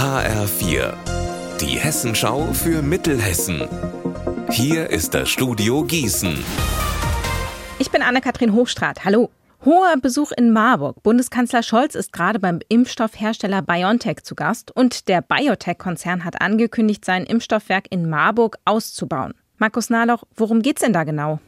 HR4, die Hessenschau für Mittelhessen. Hier ist das Studio Gießen. Ich bin Anne-Kathrin Hochstrat. Hallo. Hoher Besuch in Marburg. Bundeskanzler Scholz ist gerade beim Impfstoffhersteller BioNTech zu Gast und der Biotech-Konzern hat angekündigt, sein Impfstoffwerk in Marburg auszubauen. Markus Nahloch, worum geht's denn da genau?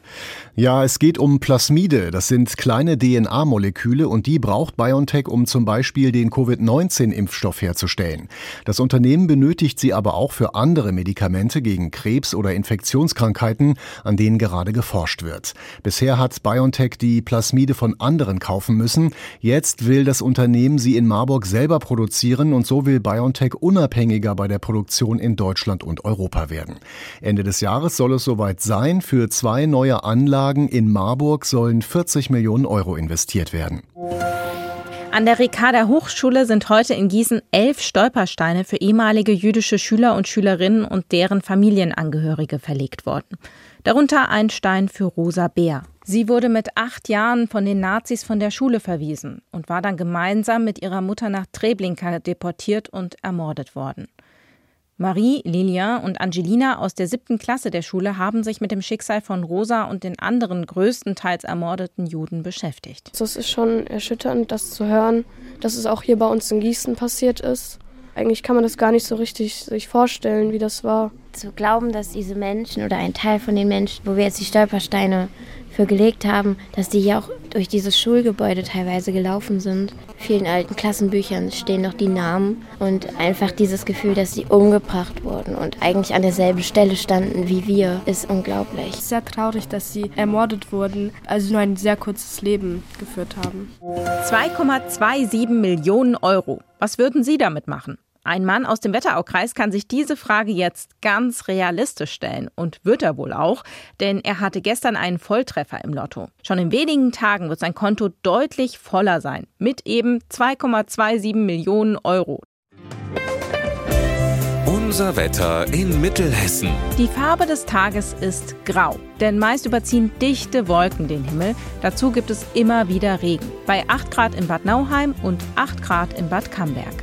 Ja, es geht um Plasmide. Das sind kleine DNA-Moleküle und die braucht BioNTech, um zum Beispiel den Covid-19-Impfstoff herzustellen. Das Unternehmen benötigt sie aber auch für andere Medikamente gegen Krebs oder Infektionskrankheiten, an denen gerade geforscht wird. Bisher hat BioNTech die Plasmide von anderen kaufen müssen. Jetzt will das Unternehmen sie in Marburg selber produzieren und so will BioNTech unabhängiger bei der Produktion in Deutschland und Europa werden. Ende des Jahres soll es soweit sein. Für zwei neue Anlagen in Marburg sollen 40 Millionen Euro investiert werden. An der Ricarda Hochschule sind heute in Gießen elf Stolpersteine für ehemalige jüdische Schüler und Schülerinnen und deren Familienangehörige verlegt worden. Darunter ein Stein für Rosa Bär. Sie wurde mit acht Jahren von den Nazis von der Schule verwiesen und war dann gemeinsam mit ihrer Mutter nach Treblinka deportiert und ermordet worden. Marie, Lilia und Angelina aus der siebten Klasse der Schule haben sich mit dem Schicksal von Rosa und den anderen größtenteils ermordeten Juden beschäftigt. Es ist schon erschütternd, das zu hören, dass es auch hier bei uns in Gießen passiert ist. Eigentlich kann man das gar nicht so richtig sich vorstellen, wie das war. Zu glauben, dass diese Menschen oder ein Teil von den Menschen, wo wir jetzt die Stolpersteine für gelegt haben, dass die hier auch durch dieses Schulgebäude teilweise gelaufen sind. In vielen alten Klassenbüchern stehen noch die Namen und einfach dieses Gefühl, dass sie umgebracht wurden und eigentlich an derselben Stelle standen wie wir, ist unglaublich. Sehr traurig, dass sie ermordet wurden, also nur ein sehr kurzes Leben geführt haben. 2,27 Millionen Euro. Was würden Sie damit machen? Ein Mann aus dem Wetteraukreis kann sich diese Frage jetzt ganz realistisch stellen und wird er wohl auch, denn er hatte gestern einen Volltreffer im Lotto. Schon in wenigen Tagen wird sein Konto deutlich voller sein, mit eben 2,27 Millionen Euro. Unser Wetter in Mittelhessen. Die Farbe des Tages ist grau, denn meist überziehen dichte Wolken den Himmel. Dazu gibt es immer wieder Regen. Bei 8 Grad in Bad Nauheim und 8 Grad in Bad Camberg.